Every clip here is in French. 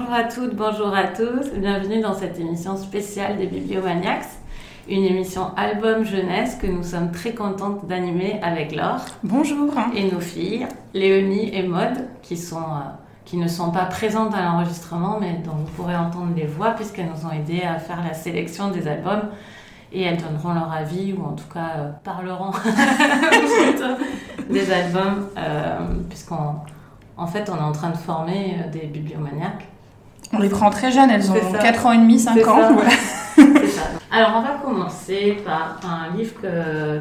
bonjour à toutes, bonjour à tous. Bienvenue dans cette émission spéciale des Bibliomaniacs, une émission album jeunesse que nous sommes très contentes d'animer avec Laure. Bonjour. Et nos filles, Léonie et Maude, qui, sont, euh, qui ne sont pas présentes à l'enregistrement, mais dont vous pourrez entendre les voix puisqu'elles nous ont aidé à faire la sélection des albums. Et elles donneront leur avis, ou en tout cas euh, parleront des albums, euh, puisqu'on en fait, on est en train de former euh, des bibliomaniaques. On les prend très jeunes, elles ont 4 ans et demi, 5 ans. Ça. Alors, on va commencer par un livre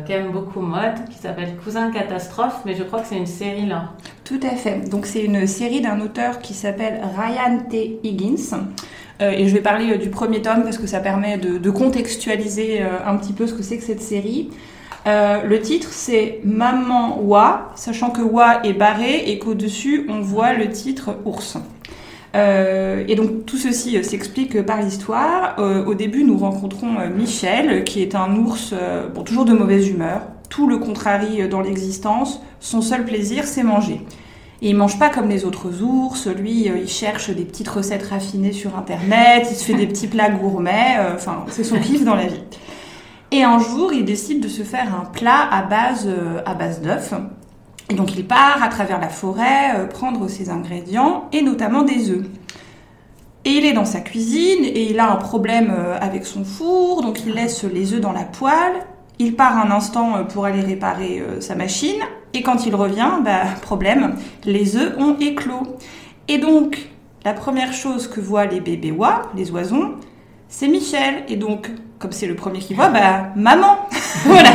qu'aime beaucoup Maud, qui s'appelle Cousin Catastrophe, mais je crois que c'est une série là. Tout à fait. Donc, c'est une série d'un auteur qui s'appelle Ryan T. Higgins. Euh, et je vais parler euh, du premier tome parce que ça permet de, contextualiser un petit peu ce que c'est que cette série. Euh, le titre c'est Maman Wa, sachant que Wa est barré et qu'au-dessus on voit le titre Ours. Euh, et donc tout ceci euh, s'explique par l'histoire. au début, nous rencontrons Michel, qui est un ours, bon, toujours de mauvaise humeur, tout le contrarie dans l'existence. Son seul plaisir, c'est manger. Et il mange pas comme les autres ours. Lui, il cherche des petites recettes raffinées sur Internet. Il se fait des petits plats gourmets. Enfin, c'est son kiff dans la vie. Et un jour, il décide de se faire un plat à base, euh, à base d'œufs. Et donc il part à travers la forêt euh, prendre ses ingrédients et notamment des œufs. Et il est dans sa cuisine et il a un problème euh, avec son four, donc il laisse les œufs dans la poêle. Il part un instant pour aller réparer sa machine et quand il revient, bah, problème, les œufs ont éclos. Et donc la première chose que voient les bébés oies, les oisons, c'est Michel. Et donc, comme c'est le premier qui voit, bah, maman Voilà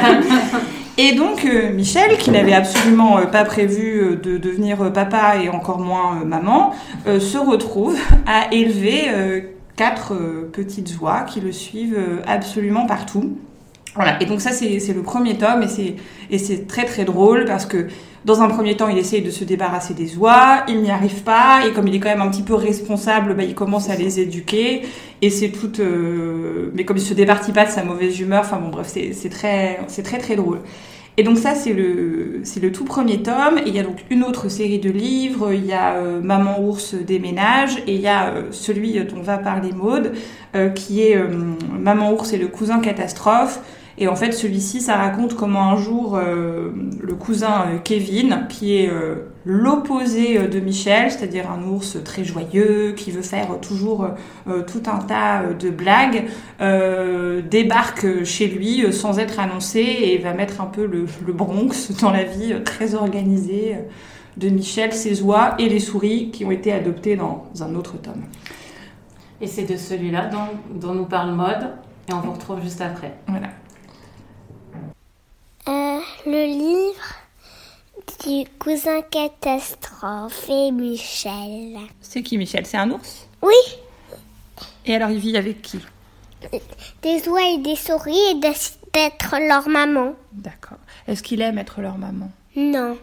Et donc, euh, Michel, qui n'avait absolument euh, pas prévu euh, de devenir papa et encore moins maman, se retrouve à élever quatre petites oies qui le suivent absolument partout. Voilà. Et donc ça, c'est le premier tome et c'est très très drôle parce que dans un premier temps, il essaye de se débarrasser des oies, il n'y arrive pas, et comme il est quand même un petit peu responsable, bah, il commence à les éduquer, et c'est tout... Euh... Mais comme il se départit pas de sa mauvaise humeur, enfin bon bref, c'est très, c'est très très drôle. Et donc ça, c'est le, c'est le tout premier tome. Et il y a donc une autre série de livres. Il y a euh, Maman ours déménage et il y a euh, celui dont va parler Maude, euh, qui est Maman ours et le cousin catastrophe. Et en fait, celui-ci, ça raconte comment un jour, euh, le cousin euh, Kevin, qui est euh, l'opposé de Michel, c'est-à-dire un ours très joyeux, qui veut faire toujours tout un tas de blagues, débarque chez lui sans être annoncé et va mettre un peu le, le Bronx dans la vie très organisée de Michel, ses oies et les souris qui ont été adoptées dans un autre tome. Et c'est de celui-là dont, dont nous parle Mode, et on vous retrouve juste après. Voilà. Le livre du cousin catastrophe et Michel. C'est qui Michel? C'est un ours? Oui. Et alors il vit avec qui? Des oies et des souris et d'être leur maman. D'accord. Est-ce qu'il aime être leur maman? Non.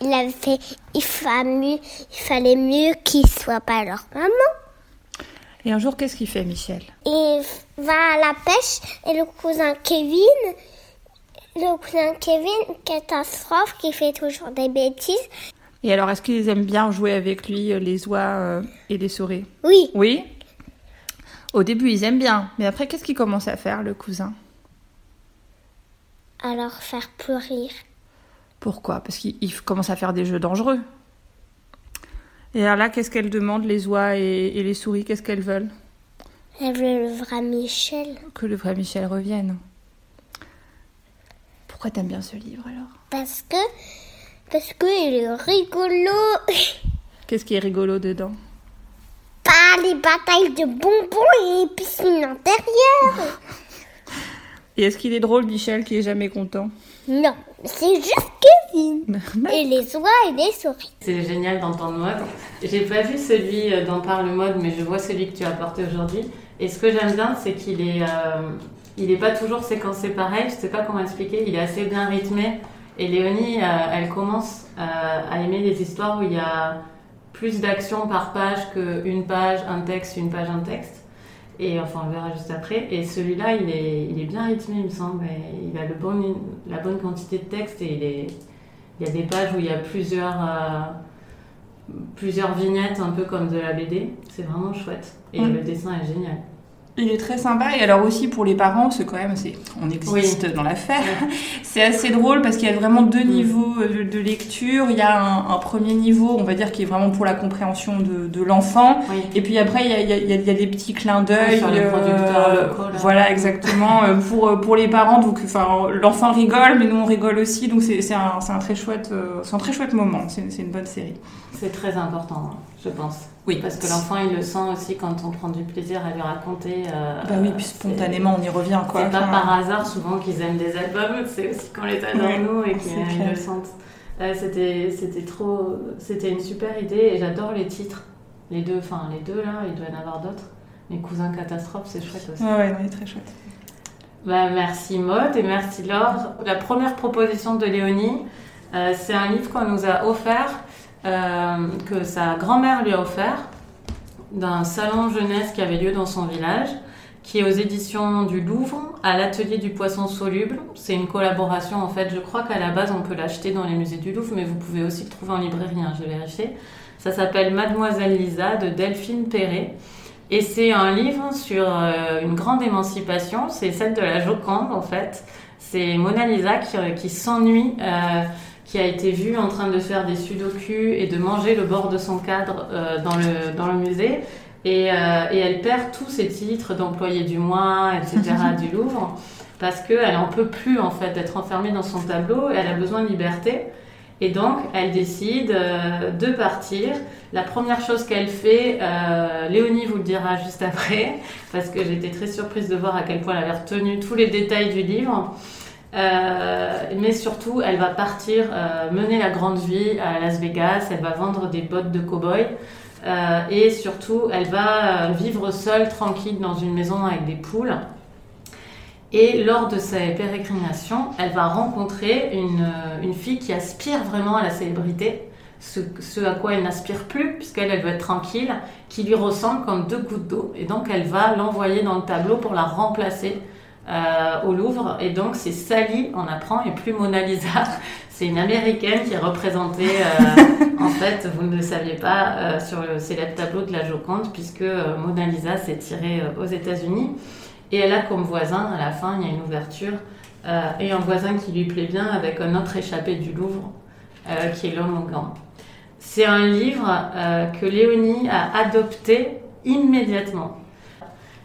Il avait fait, il fallait, il fallait mieux qu'il soit pas leur maman. Et un jour, qu'est-ce qu'il fait, Michel? Il va à la pêche et le cousin Kevin, le cousin Kevin, catastrophe, qui fait toujours des bêtises. Et alors, est-ce qu'ils aiment bien jouer avec lui, euh, les oies euh, et les souris? Oui. Oui? Au début, ils aiment bien. Mais après, qu'est-ce qu'il commence à faire, le cousin? Alors, faire pleurer. Pourquoi? Parce qu'il commence à faire des jeux dangereux. Et alors là, qu'est-ce qu'elles demandent, les oies et, et les souris? Qu'est-ce qu'elles veulent? Elles veulent le vrai Michel. Que le vrai Michel revienne. Pourquoi t'aimes bien ce livre alors? Parce que. Parce qu'il est rigolo. Qu'est-ce qui est rigolo dedans? Pas les batailles de bonbons et les piscines intérieures. Et est-ce qu'il est drôle, Michel, qui est jamais content? Non, c'est juste Kevin. et les oies et les souris. C'est génial d'entendre mode. J'ai pas vu celui euh, dont parle mode, mais je vois celui que tu as apporté aujourd'hui. Et ce que j'aime bien, c'est qu'il est. Euh, il n'est pas toujours séquencé pareil, je ne sais pas comment expliquer, il est assez bien rythmé. Et Léonie, euh, elle commence euh, à aimer les histoires où il y a plus d'action par page qu'une page, un texte, une page, un texte. Et enfin, on verra juste après. Et celui-là, il est, il est bien rythmé, il me semble. il a le bon, la bonne quantité de texte et il, est, il y a des pages où il y a plusieurs, euh, plusieurs vignettes, un peu comme de la BD. C'est vraiment chouette. Et Mm. le dessin est génial. Il est très sympa et alors aussi pour les parents, c'est quand même, c'est, on existe dans l'affaire. C'est assez drôle parce qu'il y a vraiment deux Mm. niveaux euh, de, de lecture. Il y a un, un premier niveau, on va dire, qui est vraiment pour la compréhension de, de l'enfant. Oui. Et puis après, il y a, il y a- il y a- il y a des petits clins d'œil. sur les euh, voilà, exactement. euh, pour, euh, pour les parents, donc enfin, l'enfant rigole, mais nous on rigole aussi. Donc c'est, c'est, un, c'est un très chouette, c'est un très chouette moment. C'est, c'est une bonne série. C'est très important, je pense. Oui. Parce que l'enfant, il le sent aussi quand on prend du plaisir à lui raconter. euh, Bah oui, puis spontanément, on y revient, quoi. C'est pas par hasard souvent qu'ils aiment des albums, c'est aussi qu'on les a dans Ouais, nous et qu'ils le sentent. Euh, c'était, c'était trop, c'était une super idée et j'adore les titres. Les deux, enfin les deux là, il doit y en avoir d'autres. Les cousins catastrophes, c'est chouette aussi. Ouais, ouais, ouais, très chouette. Bah, merci Maud et merci Laure. La première proposition de Léonie, euh, c'est un livre qu'on nous a offert, que sa grand-mère lui a offert, d'un salon jeunesse qui avait lieu dans son village, qui est aux éditions du Louvre, à l'atelier du poisson soluble. C'est une collaboration en fait, je crois qu'à la base on peut l'acheter dans les musées du Louvre, mais vous pouvez aussi le trouver en librairie, hein, j'ai vérifié. Ça s'appelle Mademoiselle Lisa de Delphine Perret. Et c'est un livre sur euh, une grande émancipation, c'est celle de la Joconde en fait. C'est Mona Lisa qui, euh, s'ennuie, euh, qui a été vue en train de faire des sudoku et de manger le bord de son cadre euh, dans, le, dans le musée. Et, euh, et elle perd tous ses titres d'employé du mois, etc. du Louvre, parce qu'elle en peut plus en fait d'être enfermée dans son tableau, elle a besoin de liberté. Et donc, elle décide euh, de partir. La première chose qu'elle fait, euh, Léonie vous le dira juste après, parce que j'étais très surprise de voir à quel point elle avait retenu tous les détails du livre. Euh, mais surtout, elle va partir euh, mener la grande vie à Las Vegas. Elle va vendre des bottes de cow-boy. Euh, et surtout, elle va vivre seule, tranquille, dans une maison avec des poules. Et lors de ses pérégrinations, elle va rencontrer une, fille qui aspire vraiment à la célébrité, ce, à quoi elle n'aspire plus, puisqu'elle elle veut être tranquille, qui lui ressemble comme deux gouttes d'eau. Et donc elle va l'envoyer dans le tableau pour la remplacer euh, au Louvre. Et donc c'est Sally, on apprend, et plus Mona Lisa. C'est une américaine qui est représentée, euh, en fait, vous ne le saviez pas, euh, sur le célèbre tableau de la Joconde, puisque Mona Lisa s'est tirée aux États-Unis. Et elle a comme voisin, à la fin, il y a une ouverture, et un voisin qui lui plaît bien avec un autre échappé du Louvre, qui est l'homme au gant. C'est un livre que Léonie a adopté immédiatement.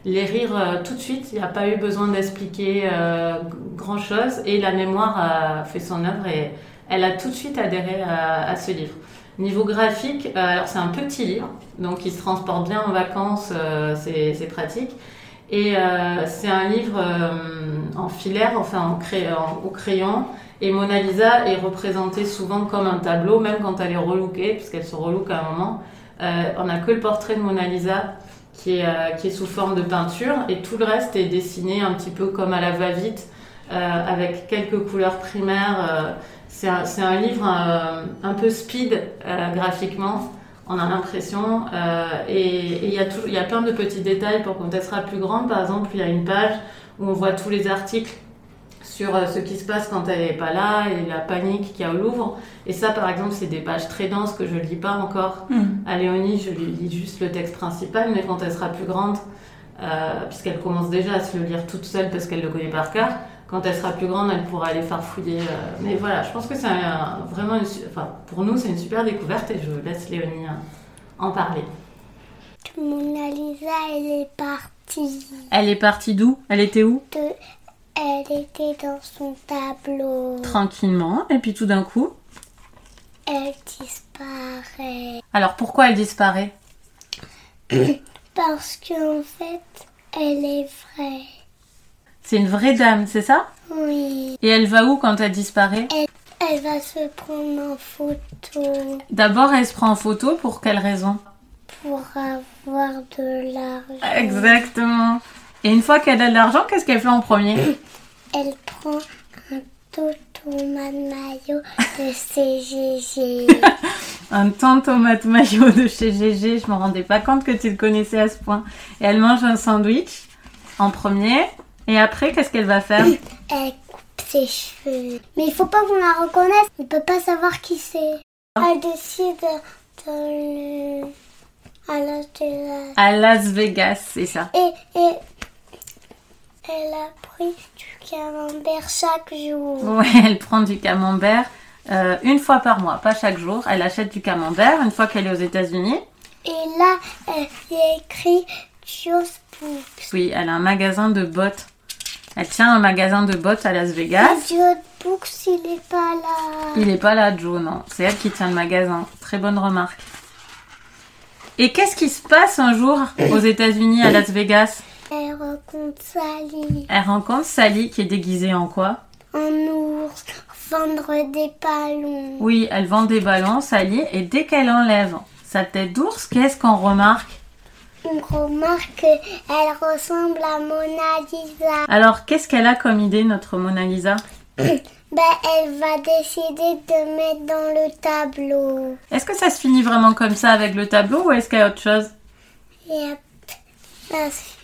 Les rires euh, tout de suite, il n'y a pas eu besoin d'expliquer euh, grand-chose, et la mémoire a fait son œuvre, et elle a tout de suite adhéré à, ce livre. Niveau graphique, euh, alors c'est un petit livre, donc il se transporte bien en vacances, c'est pratique. Et c'est un livre en filaire, enfin en au crayon. Et Mona Lisa est représentée souvent comme un tableau, même quand elle est relookée, puisqu'elle se relook à un moment. On n'a que le portrait de Mona Lisa qui est, euh, qui est sous forme de peinture, et tout le reste est dessiné un petit peu comme à la va-vite, euh, avec quelques couleurs primaires. euh. c'est un, un livre un peu speed graphiquement on a l'impression. et il y, y a plein de petits détails pour elle sera plus grande. Par exemple, il y a une page où on voit tous les articles sur euh, ce qui se passe quand elle n'est pas là et la panique qu'il y a au Louvre. Et ça, par exemple, c'est des pages très denses que je ne lis pas encore. Hmm. À Léonie, je lui lis juste le texte principal, mais quand elle sera plus grande, euh, puisqu'elle commence déjà à se le lire toute seule parce qu'elle le connaît par cœur, quand elle sera plus grande, elle pourra aller farfouiller. euh, mais voilà, je pense que c'est un- vraiment, une enfin, pour nous, c'est une super découverte et je laisse Léonie euh, en parler. Mona Lisa, elle est partie. Elle est partie d'où? Elle était où? De... Elle était dans son tableau. Tranquillement, et puis tout d'un coup? Elle disparaît. Alors pourquoi elle disparaît? Parce qu'en fait, elle est vraie. C'est une vraie dame, c'est ça? Oui. Et elle va où quand elle disparaît? Elle va se prendre en photo D'abord, elle se prend en photo pour quelle raison? Pour avoir de l'argent. Exactement. Et une fois qu'elle a de l'argent, qu'est-ce qu'elle fait en premier? Elle prend un tout tomate maillot de CGG. Un temps tomate maillot de chez GG, je me rendais pas compte que tu le connaissais à ce point. Et elle mange un sandwich en premier. Et après, qu'est-ce qu'elle va faire? Elle coupe ses cheveux. Mais il faut pas qu'on la reconnaisse. On peut pas savoir qui c'est. Elle décide le... à Las Vegas. À Las Vegas, c'est ça. Et, et elle a pris du camembert chaque jour. Ouais, elle prend du camembert euh, une fois par mois, pas chaque jour. Elle achète du camembert une fois qu'elle est aux États-Unis. Et là, elle y a écrit Just Books. Oui, elle a un magasin de bottes. Elle tient un magasin de bottes à Las Vegas. Et Just Books, il est pas là. Il est pas là, Joe, non. C'est elle qui tient le magasin. Très bonne remarque. Et qu'est-ce qui se passe un jour aux États-Unis à Las Vegas? Elle rencontre Sally Elle rencontre Sally qui est déguisée en quoi? En ours, vendre des ballons. Oui, elle vend des ballons, Sally, et dès qu'elle enlève sa tête d'ours, qu'est-ce qu'on remarque? On remarque qu'elle ressemble à Mona Lisa. Alors, qu'est-ce qu'elle a comme idée, notre Mona Lisa? Ben, elle va décider de mettre dans le tableau. Est-ce que ça se finit vraiment comme ça avec le tableau ou est-ce qu'il y a autre chose? Ça se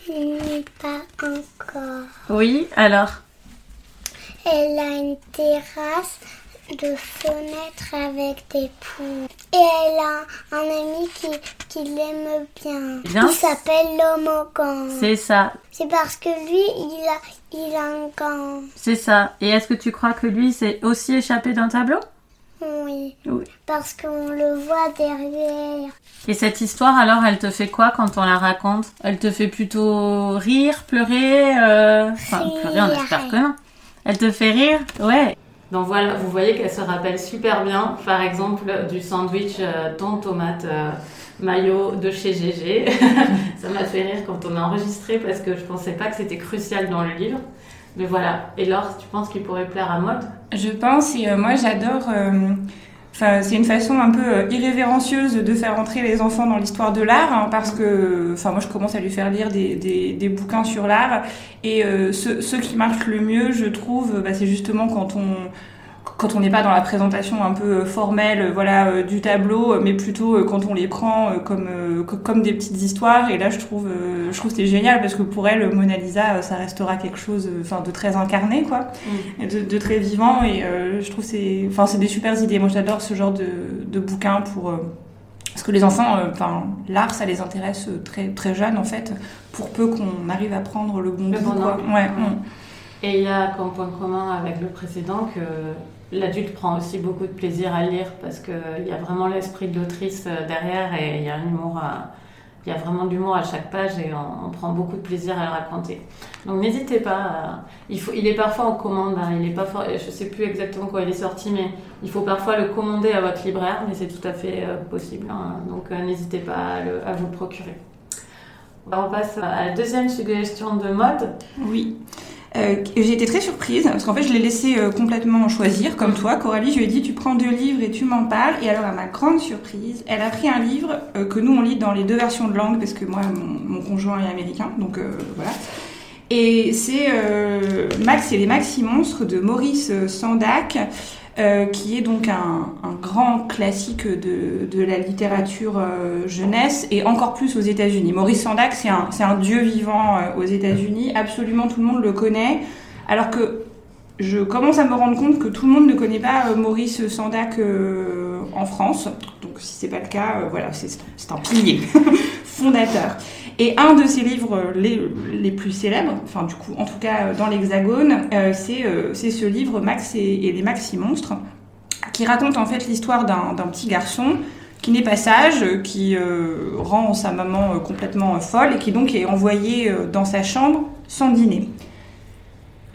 pas encore. Oui, alors Elle a une terrasse de fenêtres avec des poules. Et elle a un ami qui, qui l'aime bien. Bien. Il s'appelle gant. C'est ça, C'est parce que lui, il a, il a un gant. c'est ça. Et est-ce que tu crois que lui s'est aussi échappé d'un tableau? Oui. Oui. Parce qu'on le voit derrière. Et cette histoire, alors, elle te fait quoi quand on la raconte? Elle te fait plutôt rire, pleurer euh... Enfin, Rire. pleurer, on espère que non. Elle te fait rire? Ouais. Donc voilà, vous voyez qu'elle se rappelle super bien, par exemple, du sandwich euh, thon, tomate, euh, mayo de chez GG. Ça m'a fait rire quand on a enregistré parce que je pensais pas que c'était crucial dans le livre. Mais voilà. Et Laure, tu penses qu'il pourrait plaire à Maud? Je pense, et euh, moi j'adore. euh, Enfin, c'est une façon un peu euh, irrévérencieuse de faire entrer les enfants dans l'histoire de l'art, hein, parce que, enfin, moi je commence à lui faire lire des, bouquins sur l'art, et euh, ceux, ceux qui marchent le mieux, je trouve, bah, c'est justement quand on quand on n'est pas dans la présentation un peu formelle, euh, voilà, euh, du tableau, mais plutôt euh, quand on les prend euh, comme euh, co- comme des petites histoires. Et là, je trouve, euh, je trouve que c'est génial parce que pour elle, Mona Lisa, euh, ça restera quelque chose, euh, enfin, de très incarné, quoi et de, de très vivant et euh, je trouve que c'est enfin c'est des super idées moi j'adore ce genre de, de bouquins pour euh, parce que les enfants euh, l'art ça les intéresse euh, très très jeunes en fait pour peu qu'on arrive à prendre le bon Le goût bon quoi. ouais, Ouais. mm. Et il y a comme point commun avec le précédent que l'adulte prend aussi beaucoup de plaisir à lire parce qu'il y a vraiment l'esprit de l'autrice euh, derrière et il y a un humour à- il y a vraiment de l'humour à chaque page et on, prend beaucoup de plaisir à le raconter. Donc n'hésitez pas. il, est parfois en commande. hein, il est pas for- je sais plus exactement quand il est sorti, mais il faut parfois le commander à votre libraire, mais c'est tout à fait euh, possible. hein. donc euh, n'hésitez pas à, à vous le procurer. On passe à la deuxième suggestion de mode. oui Euh, j'ai été très surprise parce qu'en fait je l'ai laissé euh, complètement choisir comme toi. Coralie je lui ai dit tu prends deux livres et tu m'en parles. Et alors à ma grande surprise elle a pris un livre euh, que nous on lit dans les deux versions de langue parce que moi mon, mon conjoint est américain. Donc euh, voilà. Et c'est euh, Max et les Maxi Monstres de Maurice Sandac, euh, qui est donc un, grand classique de, de la littérature euh, jeunesse et encore plus aux États-Unis. Maurice Sandac, c'est un, un dieu vivant euh, aux États-Unis. Absolument tout le monde le connaît. Alors que je commence à me rendre compte que tout le monde ne connaît pas Maurice Sandac euh, en France. Donc si c'est pas le cas, voilà, c'est un pilier fondateur. Et un de ses livres euh, les, plus célèbres, enfin du coup, en tout cas euh, dans l'Hexagone, euh, c'est ce livre Max et, les Maxi Monstres, qui raconte en fait l'histoire d'un petit garçon qui n'est pas sage, qui rend sa maman complètement folle et qui donc est envoyé dans sa chambre sans dîner.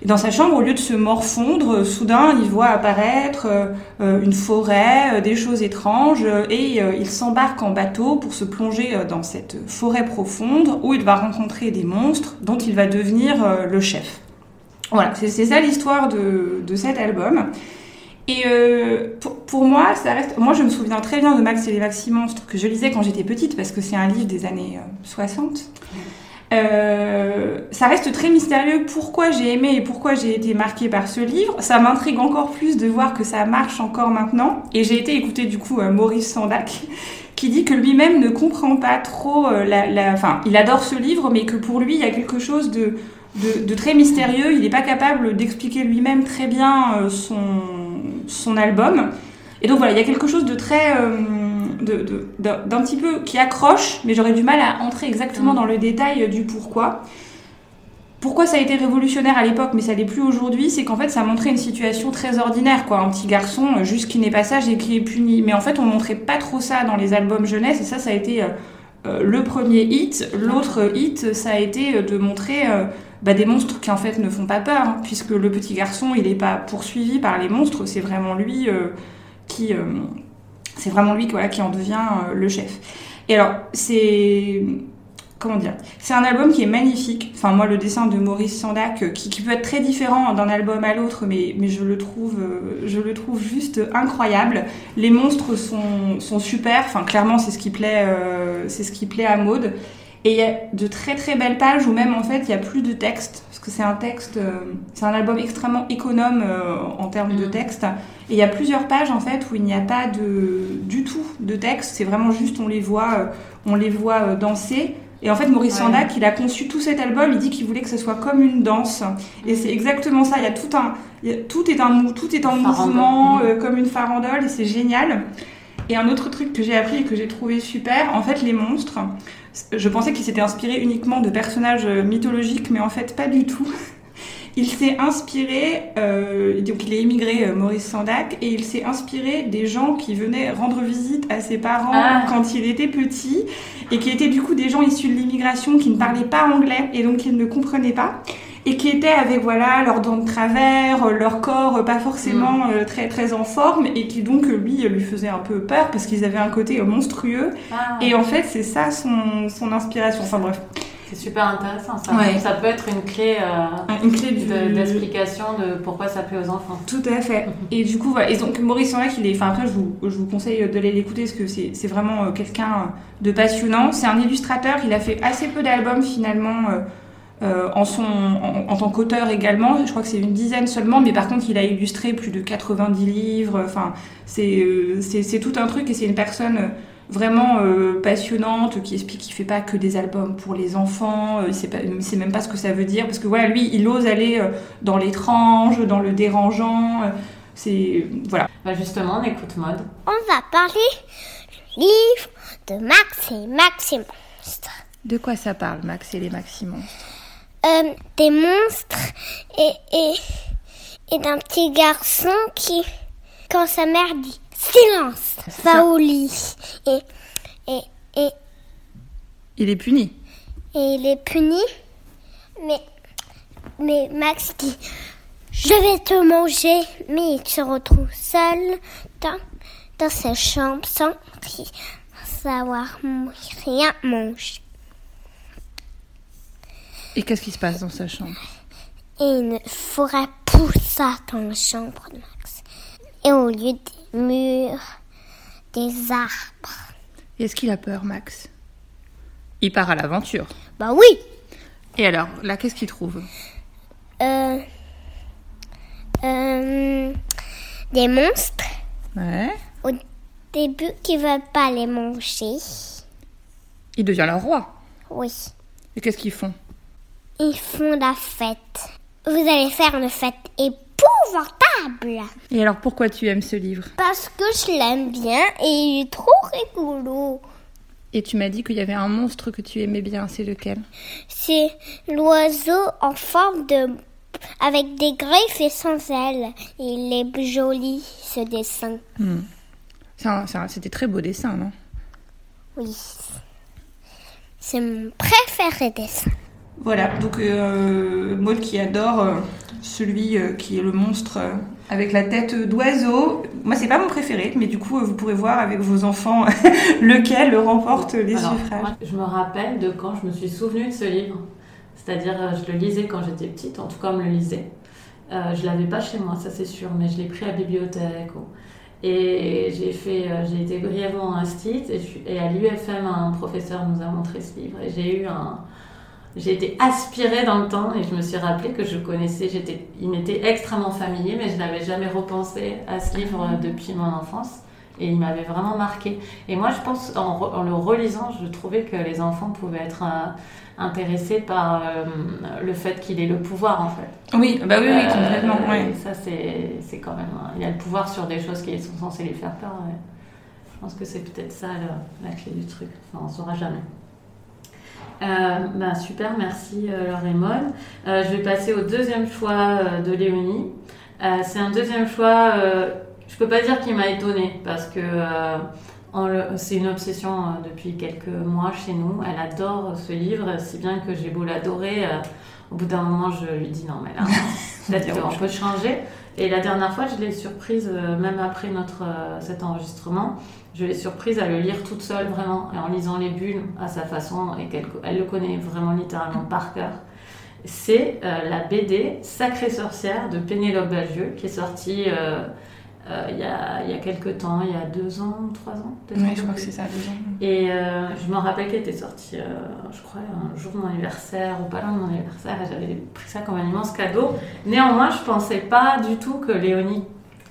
Dans sa chambre, au lieu de se morfondre, euh, soudain, il voit apparaître euh, euh, une forêt, des choses étranges, et il s'embarque en bateau pour se plonger dans cette forêt profonde où il va rencontrer des monstres dont il va devenir le chef. Voilà, c'est ça l'histoire de, de cet album. Et pour, pour moi, ça reste. Moi, je me souviens très bien de Max et les Maxi Monstres que je lisais quand j'étais petite parce que c'est un livre des années euh, 60. Euh, ça reste très mystérieux pourquoi j'ai aimé et pourquoi j'ai été marquée par ce livre. Ça m'intrigue encore plus de voir que ça marche encore maintenant. Et j'ai été écouter du coup euh, Maurice Sandac qui dit que lui-même ne comprend pas trop euh, la. Enfin, il adore ce livre, mais que pour lui, il y a quelque chose de, de, de très mystérieux. Il n'est pas capable d'expliquer lui-même très bien son, son album. Et donc voilà, il y a quelque chose de très, euh, d'un d'un petit peu qui accroche, mais j'aurais du mal à entrer exactement dans le détail du pourquoi. Pourquoi ça a été révolutionnaire à l'époque, mais ça l'est plus aujourd'hui, c'est qu'en fait ça montrait une situation très ordinaire, quoi. Un petit garçon euh, juste qui n'est pas sage et qui est puni. Mais en fait on montrait pas trop ça dans les albums jeunesse, et ça, ça a été euh, euh, le premier hit. L'autre hit, ça a été de montrer euh, bah, des monstres qui en fait ne font pas peur, hein, puisque le petit garçon il n'est pas poursuivi par les monstres, c'est vraiment lui euh, qui. C'est vraiment lui qui en devient euh, le chef. Et alors, c'est. Comment dire C'est un album qui est magnifique. Enfin, moi, le dessin de Maurice Sandac, euh, qui, peut être très différent d'un album à l'autre, mais, je, le trouve, euh, je le trouve juste incroyable. Les monstres sont, super. Enfin, clairement, c'est ce qui plaît, c'est ce qui plaît à Maude. Et il y a de très très belles pages où même en fait il y a plus de texte parce que c'est un texte, euh, c'est un album extrêmement économe euh, en termes de Mhm. texte. Et il y a plusieurs pages en fait où il n'y a pas de du tout de texte. C'est vraiment juste on les voit, euh, on les voit danser. Et en fait Maurice Ouais. Sandac, il a conçu tout cet album. Il dit qu'il voulait que ce soit comme une danse. Et c'est exactement ça. Il y a tout un, il y a- tout est un tout est en mouvement euh, comme une farandole et c'est génial. Et un autre truc que j'ai appris et que j'ai trouvé super, en fait les monstres. Je pensais qu'il s'était inspiré uniquement de personnages euh, mythologiques, mais en fait pas du tout. Il s'est inspiré, euh, donc il est immigré euh, Maurice Sandac, et il s'est inspiré des gens qui venaient rendre visite à ses parents Ah. quand il était petit, et qui étaient du coup des gens issus de l'immigration qui ne parlaient pas anglais et donc qui ne comprenaient pas, et qui étaient avec voilà leurs dents de travers, euh, leur corps euh, pas forcément euh, très très en forme, et qui donc lui lui faisait un peu peur parce qu'ils avaient un côté monstrueux. Ah, Et en fait, c'est ça son, son inspiration. Enfin bref, c'est super intéressant ça. Ouais. Ça peut être une clé euh, une clé du... de- d'explication de, pourquoi ça plaît aux enfants. Tout à fait. Et du coup, voilà. Et donc, Maurice Sandac, il est. Enfin, après, je vous, je vous conseille d'aller l'écouter parce que c'est c'est vraiment euh, quelqu'un de passionnant. C'est un illustrateur. Il a fait assez peu d'albums finalement. euh, euh, en, son, en, en tant qu'auteur également, je crois que c'est une dizaine seulement, mais par contre il a illustré plus de 90 livres, enfin c'est euh, c'est tout un truc et c'est une personne vraiment euh, passionnante qui explique qu'il fait pas que des albums pour les enfants, euh, c'est pas- c'est même pas ce que ça veut dire parce que voilà lui il ose aller euh, dans l'étrange, dans le dérangeant, euh, c'est voilà. Bah justement, on écoute mode. On va parler du livre de Max et Maxime. De quoi ça parle Max et les Maximons Euh, des monstres et, et, et d'un petit garçon qui, quand sa mère dit silence, va au lit. Et, et, et, Il est puni. et il est puni. Mais, mais Max dit Je vais te manger. Mais il se retrouve seul dans, dans sa chambre sans savoir rien manger. Et qu'est-ce qui se passe dans sa chambre? Et une forêt poussa dans la chambre de Max. Et au lieu des murs, des arbres. Est-ce qu'il a peur Max? Il part à l'aventure. Bah oui Et alors, là, qu'est-ce qu'il trouve? Euh, euh, Des monstres, Ouais. au début, qui veulent pas les manger. Il devient leur roi. Oui. Et qu'est-ce qu'ils font? Ils font la fête. Vous allez faire une fête épouvantable. Et alors, pourquoi tu aimes ce livre? Parce que je l'aime bien et il est trop rigolo. Et tu m'as dit qu'il y avait un monstre que tu aimais bien, c'est lequel? C'est l'oiseau en forme de... avec des griffes et sans ailes. Il est joli, ce dessin. Un- C'était très beau dessin, non? Oui. C'est mon préféré dessin. Voilà, donc euh, Maud qui adore euh, celui euh, qui est le monstre euh, avec la tête d'oiseau. Moi, c'est pas mon préféré, mais du coup, vous pourrez voir avec vos enfants lequel remporte les Alors, suffrages. moi, je me rappelle de quand je me suis souvenue de ce livre. C'est-à-dire, je le lisais quand j'étais petite, en tout cas, on me le lisait. Je l'avais pas chez moi, ça c'est sûr, mais je l'ai pris à la bibliothèque. ou- Et j'ai fait, j'ai été brièvement à Stit et, et à l'UFM, un professeur nous a montré ce livre et j'ai eu un, j'ai été aspirée dans le temps et je me suis rappelé que je connaissais, j'étais, il m'était extrêmement familier, mais je n'avais jamais repensé à ce livre depuis mon enfance. Et il m'avait vraiment marqué. Et moi, je pense, en, le relisant, je trouvais que les enfants pouvaient être euh, intéressés par euh, le fait qu'il ait le pouvoir, en fait. Oui, bah oui, oui, Euh, complètement. ouais. Ça, c'est c'est quand même. Il a le pouvoir sur des choses qui sont censées les faire peur. ouais. Je pense que c'est peut-être ça la, la clé du truc. Enfin, on saura jamais. Euh, bah, super, merci euh, Laure. Euh, je vais passer au deuxième choix euh, de Léonie. C'est un deuxième choix, je peux pas dire qu'il m'a étonnée parce que c'est une obsession depuis quelques mois chez nous. Elle adore ce livre, si bien que j'ai beau l'adorer. au bout d'un moment, je lui dis non, mais là, peut-être qu'on peut changer. Et la dernière fois, je l'ai surprise, même après notre, cet enregistrement, je l'ai surprise à le lire toute seule, vraiment, et en lisant les bulles à sa façon, et qu'elle elle le connaît vraiment littéralement par cœur. C'est euh, la BD Sacrée sorcière de Pénélope Bagieux, qui est sortie euh, euh, il y, a, il y a quelques temps, il y a deux ans, trois ans peut-être Oui, je crois que c'est ça, deux ans. Et je me rappelle qu'elle était sortie, je crois, un jour de mon anniversaire ou pas loin de mon anniversaire. et J'avais pris ça comme un immense cadeau. Néanmoins, je pensais pas du tout que Léonie,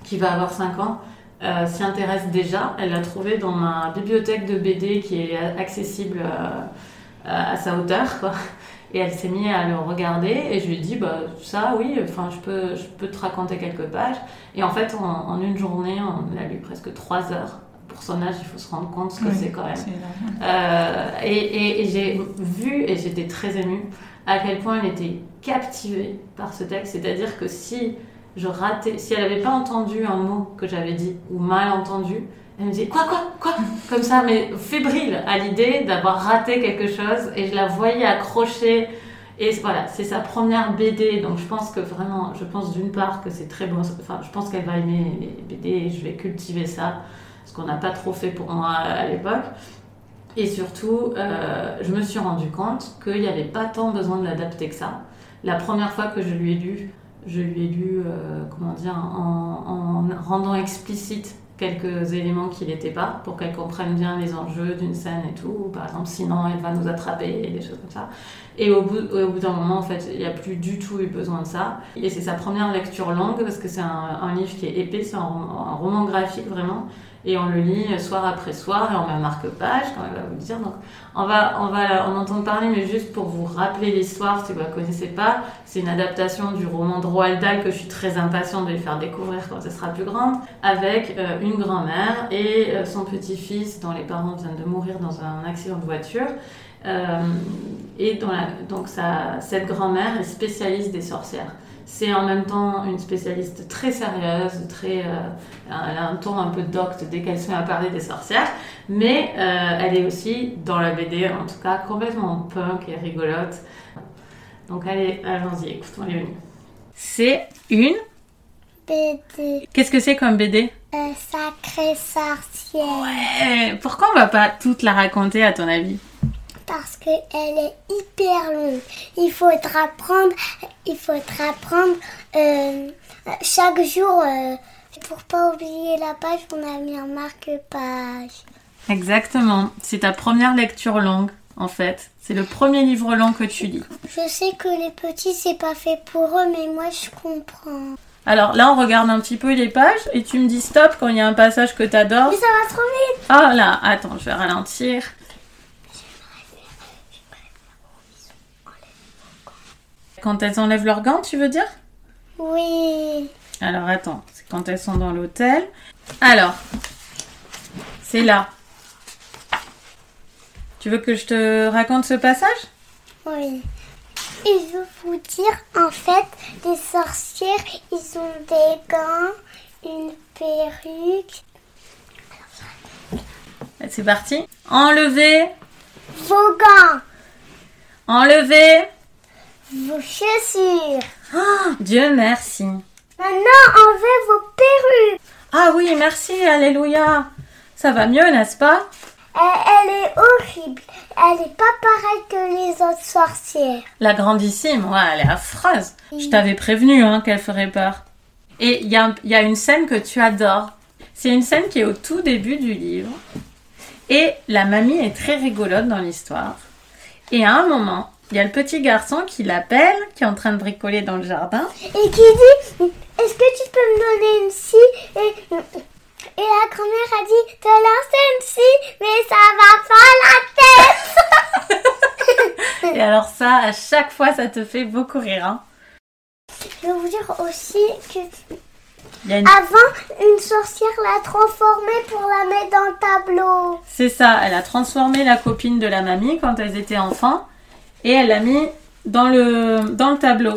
qui va avoir 5 ans, euh, s'y intéresse déjà. Elle l'a trouvé dans ma bibliothèque de BD qui est accessible euh, à sa hauteur. Quoi. Et elle s'est mise à le regarder et je lui ai dit, bah, ça, oui, enfin, je peux, je peux te raconter quelques pages. Et en fait, en, en une journée, on a lu presque 3 heures. Pour son âge, il faut se rendre compte ce que Oui, c'est quand même. Euh, et et- et j'ai vu, et j'étais très émue, à quel point elle était captivée par ce texte. C'est-à-dire que si je ratais, si elle n'avait pas entendu un mot que j'avais dit, ou mal entendu, elle me disait quoi, quoi, quoi? Comme ça, mais fébrile à l'idée d'avoir raté quelque chose. Et je la voyais accrocher. Et voilà, c'est sa première BD. Donc je pense que vraiment, je pense d'une part que c'est très bon. Enfin, je pense qu'elle va aimer les BD et je vais cultiver ça. Ce qu'on n'a pas trop fait pour moi à l'époque. Et surtout, euh, je me suis rendu compte qu'il n'y avait pas tant besoin de l'adapter que ça. La première fois que je lui ai lu, je lui ai lu, euh, comment dire, en, en rendant explicite quelques éléments qui n'étaient pas, pour qu'elle comprenne bien les enjeux d'une scène et tout. Par exemple, sinon elle va nous attraper et des choses comme ça. Et au bout, d'un moment, en fait, il n'y a plus du tout eu besoin de ça. Et c'est sa première lecture longue, parce que c'est un, livre qui est épais, c'est un roman graphique vraiment. Et on le lit soir après soir et on met un marque-page, comme elle va vous dire. Donc, on va, on va en entendre parler, mais juste pour vous rappeler l'histoire, si vous ne la connaissez pas, c'est une adaptation du roman de Roald Dahl que je suis très impatiente de lui faire découvrir quand elle sera plus grande, avec euh, une grand-mère et euh, son petit-fils dont les parents viennent de mourir dans un accident de voiture. Euh, et dans donc ça, cette grand-mère est spécialiste des sorcières. C'est en même temps une spécialiste très sérieuse, très, euh, elle a un ton un peu docte dès qu'elle se met à parler des sorcières, mais euh, elle est aussi, dans la BD en tout cas, complètement punk et rigolote. Donc allez, allons-y, écoutons Léonie. C'est une... BD, Qu'est-ce que c'est comme BD un sacré sorcière. Eh, Pourquoi on va pas toute la raconter à ton avis? Parce qu'elle est hyper longue. Il faudra prendre, il faudra prendre euh, chaque jour. euh, pour pas oublier la page, on a mis un marque-page. Exactement, c'est ta première lecture longue en fait. C'est le premier livre long que tu lis. Je sais que les petits, c'est pas fait pour eux, mais moi, je comprends. Alors là, on regarde un petit peu les pages et tu me dis stop quand il y a un passage que t'adores. Mais ça va trop vite. Ah là, attends, je vais ralentir. Quand elles enlèvent leurs gants, tu veux dire? Oui. Alors attends, c'est quand elles sont dans l'hôtel. Alors, c'est là. Tu veux que je te raconte ce passage? Oui. Et je veux vous dire, en fait, les sorcières, ils ont des gants, une perruque, C'est parti. Enlevez, vos gants, enlevez. Vos chaussures. Oh, Dieu merci. Maintenant, enlevez vos perruques. Ah oui, merci, alléluia. Ça va mieux, n'est-ce pas? Elle, elle est horrible. Elle est pas pareille que les autres sorcières. La grandissime, ouais, elle est affreuse. Je t'avais prévenu hein, qu'elle ferait peur. Et il y a, il y a une scène que tu adores. C'est une scène qui est au tout début du livre. Et la mamie est très rigolote dans l'histoire. Et à un moment, il y a le petit garçon qui l'appelle, qui est en train de bricoler dans le jardin. Et qui dit, est-ce que tu peux me donner une scie et, et la grand-mère a dit, te lancer une scie, mais ça va pas la tête. Et alors ça, à chaque fois, ça te fait beaucoup rire. hein. Je vais vous dire aussi que une- Avant, une sorcière l'a transformée pour la mettre dans le tableau. C'est ça, elle a transformé la copine de la mamie quand elles étaient enfants et elle l'a mis dans le, dans le tableau.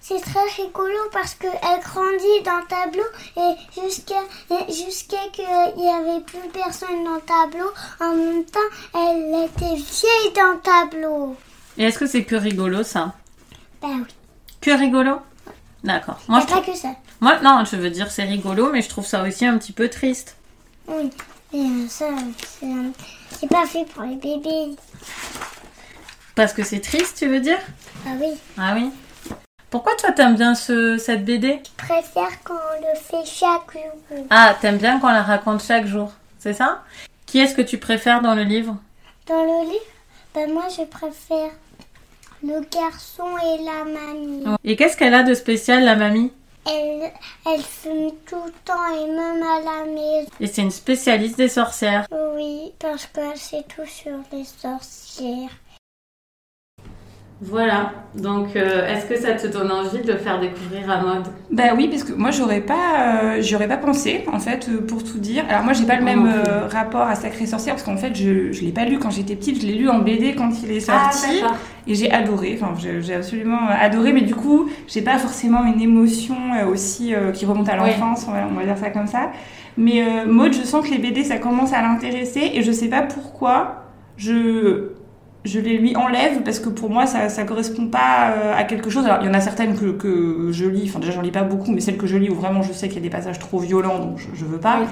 C'est très rigolo parce qu'elle grandit dans le tableau et jusqu'à jusqu'à qu'il n'y avait plus personne dans le tableau, en même temps, elle était vieille dans le tableau. Et est-ce que c'est que rigolo ça? Ben oui, Que rigolo? D'accord. Moi, je trouve- pas que ça. Moi, non, je veux dire c'est rigolo, mais je trouve ça aussi un petit peu triste. Oui, et euh, ça, c'est pas fait pour les bébés. Parce que c'est triste, tu veux dire Ah oui, Ah oui. Pourquoi toi t'aimes bien ce, cette BD je préfère quand on le fait chaque jour. Ah, t'aimes bien qu'on la raconte chaque jour, c'est ça? Qui est-ce que tu préfères dans le livre? Dans le livre, ben moi je préfère le garçon et la mamie. Et qu'est-ce qu'elle a de spécial, la mamie? Elle, elle fume tout le temps et même à la maison. Et c'est une spécialiste des sorcières. Oui, parce qu'elle sait tout sur les sorcières. Voilà. Donc, euh, est-ce que ça te donne envie de le faire découvrir à mode? Bah oui, parce que moi j'aurais pas, euh, j'aurais pas pensé en fait euh, pour tout dire. Alors moi j'ai pas le même rapport à Sacré Sorcière parce qu'en fait je, je l'ai pas lu quand j'étais petite, je l'ai lu en BD quand il est sorti d'accord. et j'ai adoré. Enfin j'ai absolument adoré, mais du coup j'ai pas forcément une émotion aussi qui remonte à l'enfance, on, va, on va dire ça comme ça. Mais Maud, je sens que les BD ça commence à l'intéresser et je sais pas pourquoi je je les lui enlève parce que pour moi ça ça correspond pas euh, à quelque chose. Alors il y en a certaines que, que je lis, enfin déjà j'en lis pas beaucoup, mais celles que je lis où vraiment je sais qu'il y a des passages trop violents donc je, je veux pas. Oui.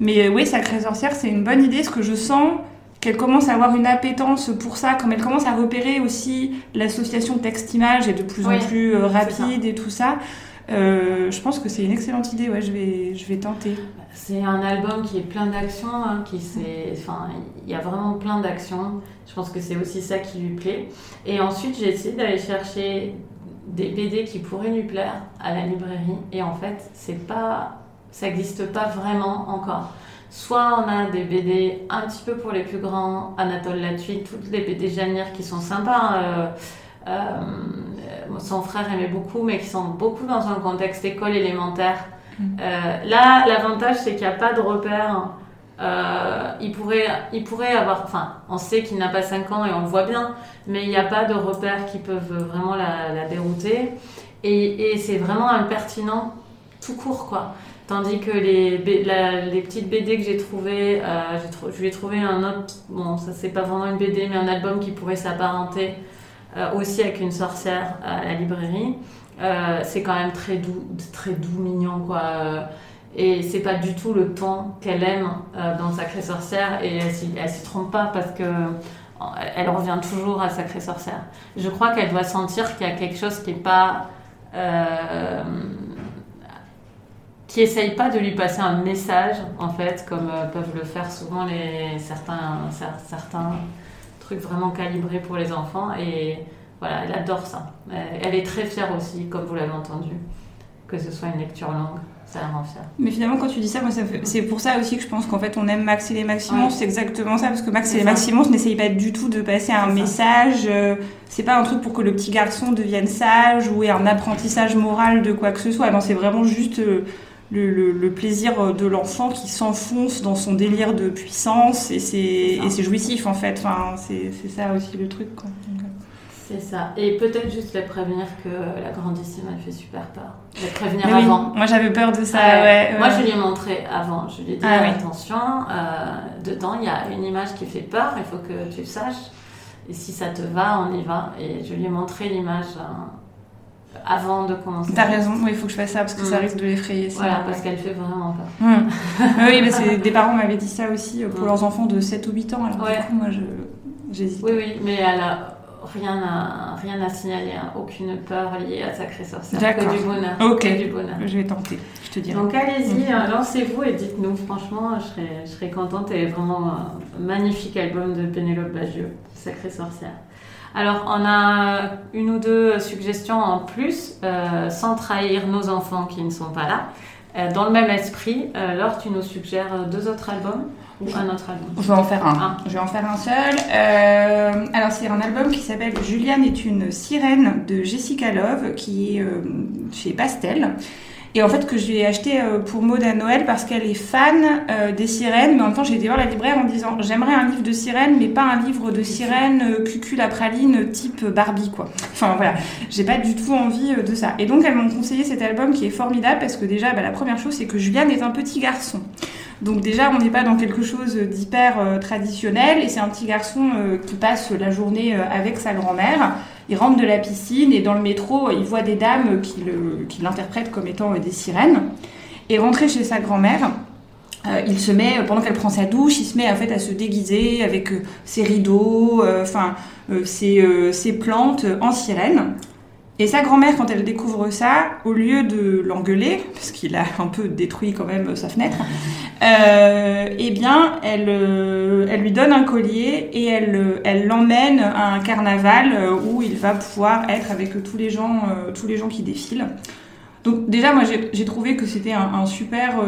Mais euh, oui, Sacrée Sorcière c'est une bonne idée parce que je sens qu'elle commence à avoir une appétence pour ça, comme elle commence à repérer aussi l'association texte-image est de plus Oui, en plus euh, rapide et tout ça. Euh, je pense que c'est une excellente idée, ouais, je vais, je vais tenter. C'est un album qui est plein d'actions, hein, qui enfin, il y a vraiment plein d'actions. Je pense que c'est aussi ça qui lui plaît. Et ensuite, j'ai essayé d'aller chercher des BD qui pourraient lui plaire à la librairie. Et en fait, c'est pas, ça n'existe pas vraiment encore. Soit on a des BD un petit peu pour les plus grands, Anatole Latuy, toutes les BD Janir qui sont sympas. euh, euh, son frère aimait beaucoup, mais qui sont beaucoup dans un contexte école élémentaire. Euh, là, l'avantage, c'est qu'il n'y a pas de repère. Euh, il, pourrait, il pourrait avoir. Enfin, on sait qu'il n'a pas 5 ans et on le voit bien, mais il n'y a pas de repères qui peuvent vraiment la, la dérouter. Et, et c'est vraiment impertinent tout court, quoi. Tandis que les, B- la- les petites BD que j'ai trouvées, euh, je lui ai trouvé un autre. Bon, ça, c'est pas vraiment une BD, mais un album qui pourrait s'apparenter euh, aussi avec une sorcière à la librairie. Euh, c'est quand même très doux, très doux, mignon, quoi. Euh, Et c'est pas du tout le ton qu'elle aime euh, dans Sacrée Sorcière et elle s'y, trompe pas parce que euh, elle revient toujours à Sacrée Sorcière. Je crois qu'elle doit sentir qu'il y a quelque chose qui est pas. euh, qui essaye pas de lui passer un message, en fait, comme euh, peuvent le faire souvent les, certains, cer- certains trucs vraiment calibrés pour les enfants. Et voilà, elle adore ça. Elle, elle est très fière aussi, comme vous l'avez entendu, que ce soit une lecture longue. Ça la rend fière. Mais finalement, quand tu dis ça, moi, ça fait- c'est pour ça aussi que je pense qu'en fait, on aime Max et les Maximons. Ouais. C'est exactement ça, parce que Max et les. Maximons n'essayent pas du tout de passer un message. euh, c'est pas un truc pour que le petit garçon devienne sage ou ait un apprentissage moral de quoi que ce soit. Non, c'est vraiment juste euh, le, le- le plaisir de l'enfant qui s'enfonce dans son délire de puissance et c'est jouissif en fait. Enfin, c'est ça aussi le truc. Euh, C'est ça. Et peut-être juste les prévenir que la grandissime, elle fait super peur. Les prévenir oui, avant. moi j'avais peur de ça. Ouais. ouais, Moi, je lui ai montré avant. Je lui ai dit Ah oui. attention, euh, dedans, il y a une image qui fait peur, il faut que tu le saches. Et si ça te va, on y va. Et je lui ai montré l'image euh, avant de commencer. T'as raison, oui, il faut que je fasse ça parce que ça Mm. risque de l'effrayer. Voilà, parce qu'elle fait vraiment peur. Hmm. oui, mais des parents m'avaient dit ça aussi euh, pour Mm. leurs enfants de 7 ou 8 ans. Alors Ouais. du coup, moi, j'hésite. Oui, oui, mais elle a rien à, rien à signaler, hein. aucune peur liée à Sacré Sorcière. D'accord. Que du bonheur. Ok. Que du bonheur. Je vais tenter, je te dirai. Donc allez-y, Mhm. euh, lancez-vous et dites-nous. Franchement, je serais, je serais contente. Et vraiment un magnifique album de Pénélope Bagieux, Sacrée sorcière. Alors, on a une ou deux suggestions en plus, euh, sans trahir nos enfants qui ne sont pas là. Euh, dans le même esprit, euh, Laure, tu nous suggères deux autres albums ou un autre album? Je vais en faire un. Ah. Je vais en faire un seul. Euh, alors, c'est un album qui s'appelle Juliane est une sirène de Jessica Love, qui est chez Pastel. Et en fait, que je lui acheté euh, pour Maud à Noël parce qu'elle est fan euh, des sirènes. Mais en même temps, j'ai été voir la libraire en disant j'aimerais un livre de sirènes, mais pas un livre de sirènes euh, cucul la praline type Barbie, quoi. Enfin voilà, j'ai pas du tout envie de ça. Et donc, elles m'ont conseillé cet album qui est formidable parce que déjà, bah, la première chose, c'est que Julian est un petit garçon. Donc déjà, on n'est pas dans quelque chose d'hyper traditionnel et c'est un petit garçon qui passe la journée avec sa grand-mère. Il rentre de la piscine et dans le métro, il voit des dames qui l'interprètent comme étant euh, des sirènes. Et rentré chez sa grand-mère, euh, il se met, pendant qu'elle prend sa douche, il se met en fait à se déguiser avec euh, ses rideaux, enfin ses, ses plantes en sirène. Et sa grand-mère, quand elle découvre ça, au lieu de l'engueuler, parce qu'il a un peu détruit quand même sa fenêtre, euh, eh bien, elle, euh, elle lui donne un collier et elle euh, elle l'emmène à un carnaval où il va pouvoir être avec tous les gens, tous les gens qui défilent. Donc déjà, moi, j'ai trouvé que c'était un, un super,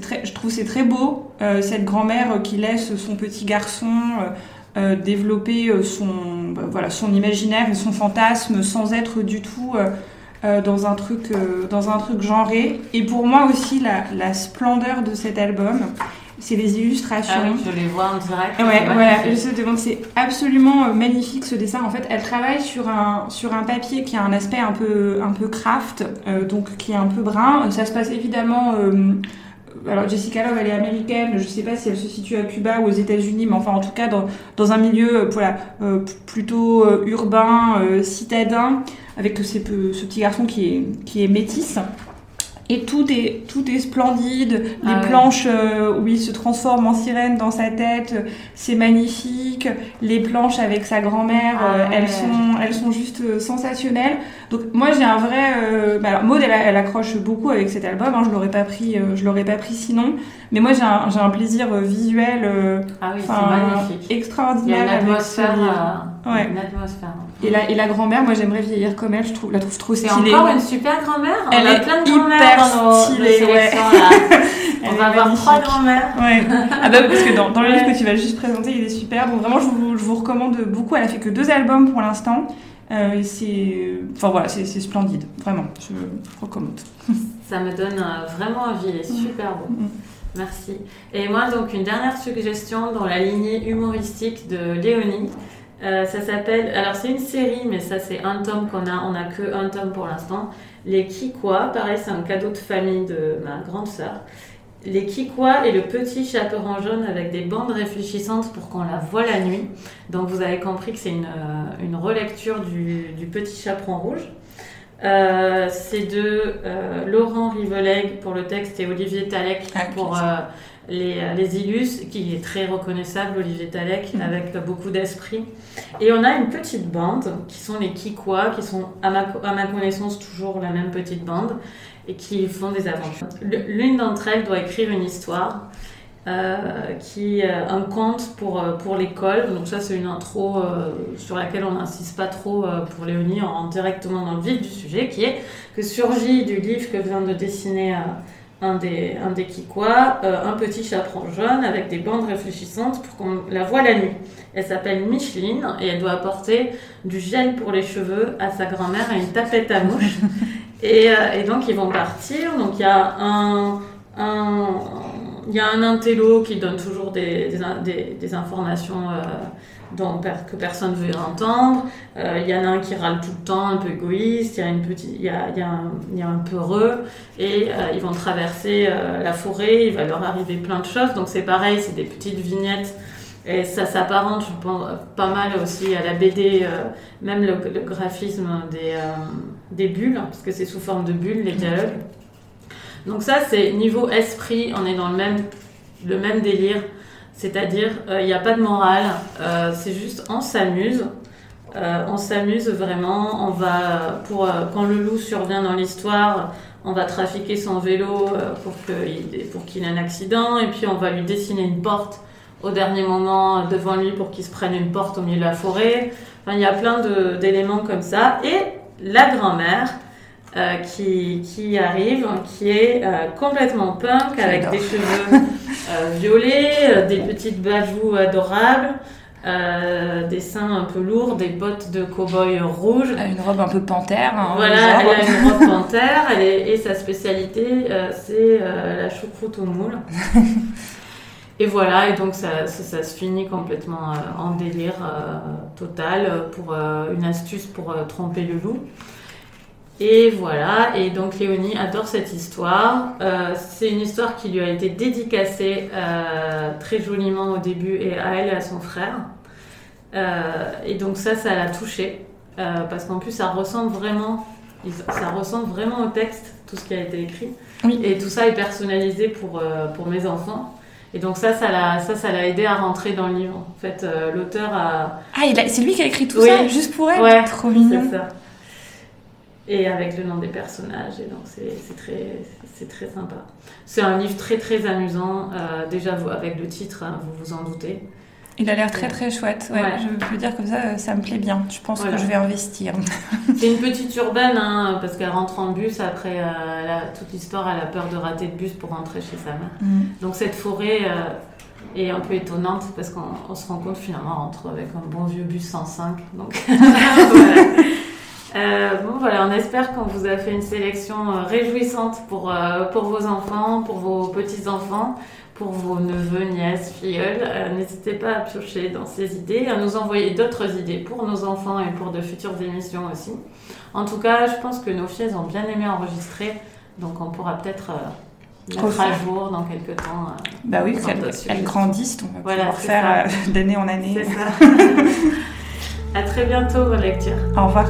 très, je trouve c'est très beau cette grand-mère qui laisse son petit garçon euh, développer euh, son, bah, voilà, son imaginaire et son fantasme sans être du tout euh, dans un truc, euh, dans un truc genré. Et pour moi aussi, la, la splendeur de cet album, c'est les illustrations. Ah oui, je les vois en direct. Ouais, voilà, je te demande, c'est absolument magnifique ce dessin. En fait, elle travaille sur un, sur un papier qui a un aspect un peu, un peu craft, donc qui est un peu brun. Ça se passe évidemment. Alors Jessica Love, elle est américaine. Je sais pas si elle se situe à Cuba ou aux États-Unis, mais enfin en tout cas dans, un milieu euh, euh, plutôt euh, urbain, citadin, avec ce petit garçon qui est, qui est métis. Et tout est, tout est splendide. Les Ah ouais. planches euh, où il se transforme en sirène dans sa tête, c'est magnifique. Les planches avec sa grand-mère, Ah euh, ouais. elles, sont, elles sont juste euh, sensationnelles. Donc moi j'ai un vrai... Euh, bah alors Maud elle, elle accroche beaucoup avec cet album, hein, je l'aurais pas pris, je l'aurais pas pris sinon. Mais moi j'ai un, j'ai un plaisir visuel Ah oui, c'est magnifique. Il y extraordinaire a une avec ce Ouais. Une atmosphère. Et la, et la grand-mère, moi j'aimerais vieillir comme elle, je trouve, la trouve trop stylée. encore une super grand-mère. Elle a est plein de grand-mères dans nos, stylée, ouais. là. On va avoir trois grand-mères. Ouais. Ah bah parce que dans, dans le Ouais. livre que tu vas juste présenter, il est super. Donc vraiment, je vous, je vous recommande beaucoup. Elle a fait que deux albums pour l'instant. Euh, et c'est, enfin voilà, c'est splendide. Vraiment, je recommande. Ça me donne euh, vraiment envie. Il est super beau. Mhm. Merci. Et moi, donc, une dernière suggestion dans la lignée humoristique de Léonie. Euh, ça s'appelle. Alors, c'est une série, mais ça, c'est un tome qu'on a. On a que un tome pour l'instant. Les Kikwa. Pareil, c'est un cadeau de famille de ma grande sœur. Les Kikwa et le petit chaperon jaune avec des bandes réfléchissantes pour qu'on la voit la nuit. Donc, vous avez compris que c'est une, euh, une relecture du, du petit chaperon rouge. Euh, c'est de euh, Laurent Riveleg pour le texte et Olivier Talek Ah, pour euh, les, les illus, qui est très reconnaissable, Olivier Talek, Mhm. avec beaucoup d'esprit. Et on a une petite bande qui sont les Kikwa, qui sont à ma, à ma connaissance toujours la même petite bande et qui font des aventures. L'une d'entre elles doit écrire une histoire. euh, qui euh, un conte pour, euh, pour l'école. Donc ça c'est une intro euh, sur laquelle on n'insiste pas trop euh, pour Léonie, on rentre directement dans le vif du sujet, qui est que surgit du livre que vient de dessiner euh, un des, un des Kikwa, euh, un petit chaperon jaune avec des bandes réfléchissantes pour qu'on la voit la nuit. Elle s'appelle Micheline et elle doit apporter du gel pour les cheveux à sa grand-mère et une tapette à mouche. et, euh, et donc ils vont partir. Donc il y a un, un, il y a un intello qui donne toujours des, des, des- des informations euh, que personne ne veut entendre. Euh, Il y en a un qui râle tout le temps, un peu égoïste. Il y a, une petite, y a, y a un, y a un peureux. Et euh, ils vont traverser euh, la forêt. Il va leur arriver plein de choses. Donc c'est pareil, c'est des petites vignettes. Et ça s'apparente, je pense, pas mal aussi à la BD, même le, le graphisme des, des bulles, parce que c'est sous forme de bulles, les dialogues. Donc ça, c'est niveau esprit, on est dans le même, le même délire. C'est-à-dire, euh, il n'y a pas de morale, euh, c'est juste on s'amuse. Euh, on s'amuse vraiment, on va, pour, quand le loup survient dans l'histoire, on va trafiquer son vélo pour qu'il pour qu'il ait un accident, et puis on va lui dessiner une porte au dernier moment devant lui pour qu'il se prenne une porte au milieu de la forêt. Enfin, il y a plein d'éléments comme ça. Et la grand-mère euh, qui, qui arrive, qui est euh, complètement punk, avec des cheveux euh, violets, euh, des petites bajous adorables. euh, des seins un peu lourds, des bottes de cow-boy rouges. Une robe un peu panthère. Hein, voilà, elle a une robe panthère elle est- et sa spécialité, euh, c'est euh, la choucroute au moule. et voilà, et donc ça, ça, ça se finit complètement en délire total pour une astuce pour tromper le loup. Et voilà, et donc Léonie adore cette histoire. Euh, c'est une histoire qui lui a été dédicacée euh, très joliment au début et à elle et à son frère. Euh, et donc ça, ça l'a touchée parce qu'en plus ça ressemble vraiment, ça ressemble vraiment au texte, tout ce qui a été écrit. Oui. Et tout ça est personnalisé pour, pour mes enfants. Et donc ça, ça l'a, ça, ça l'a aidé à rentrer dans le livre. En fait, l'auteur a, Ah, c'est lui qui a écrit tout Oui. ça juste pour elle? Ouais, Trop mignon. c'est ça. Et avec le nom des personnages, et donc c'est très, c'est très sympa. C'est un livre très très amusant. euh, déjà, vous, avec le titre, hein, vous vous en doutez. Il a l'air très très chouette. Ouais, Ouais. Je peux dire comme ça, ça me plaît bien. Je pense Voilà. que je vais investir. C'est une petite urbaine, hein, parce qu'elle rentre en bus. Après, euh, toute l'histoire, elle a peur de rater le bus pour rentrer chez sa mère. Mm. Donc cette forêt euh, est un peu étonnante parce qu'on on se rend compte finalement on rentre avec un bon vieux bus 105. Donc voilà. Euh, bon voilà, on espère qu'on vous a fait une sélection euh, réjouissante pour, euh, pour vos enfants, pour vos petits-enfants, pour vos neveux, nièces, filleuls. Euh, N'hésitez pas à piocher dans ces idées, à nous envoyer d'autres idées pour nos enfants et pour de futures émissions aussi. En tout cas, je pense que nos filles elles ont bien aimé enregistrer, donc on pourra peut-être euh, mettre à jour dans quelques temps. euh, Bah oui, elles sujets. grandissent, on va Voilà, pouvoir faire d'année en année. C'est ça. à très bientôt, vos lectures. Au revoir.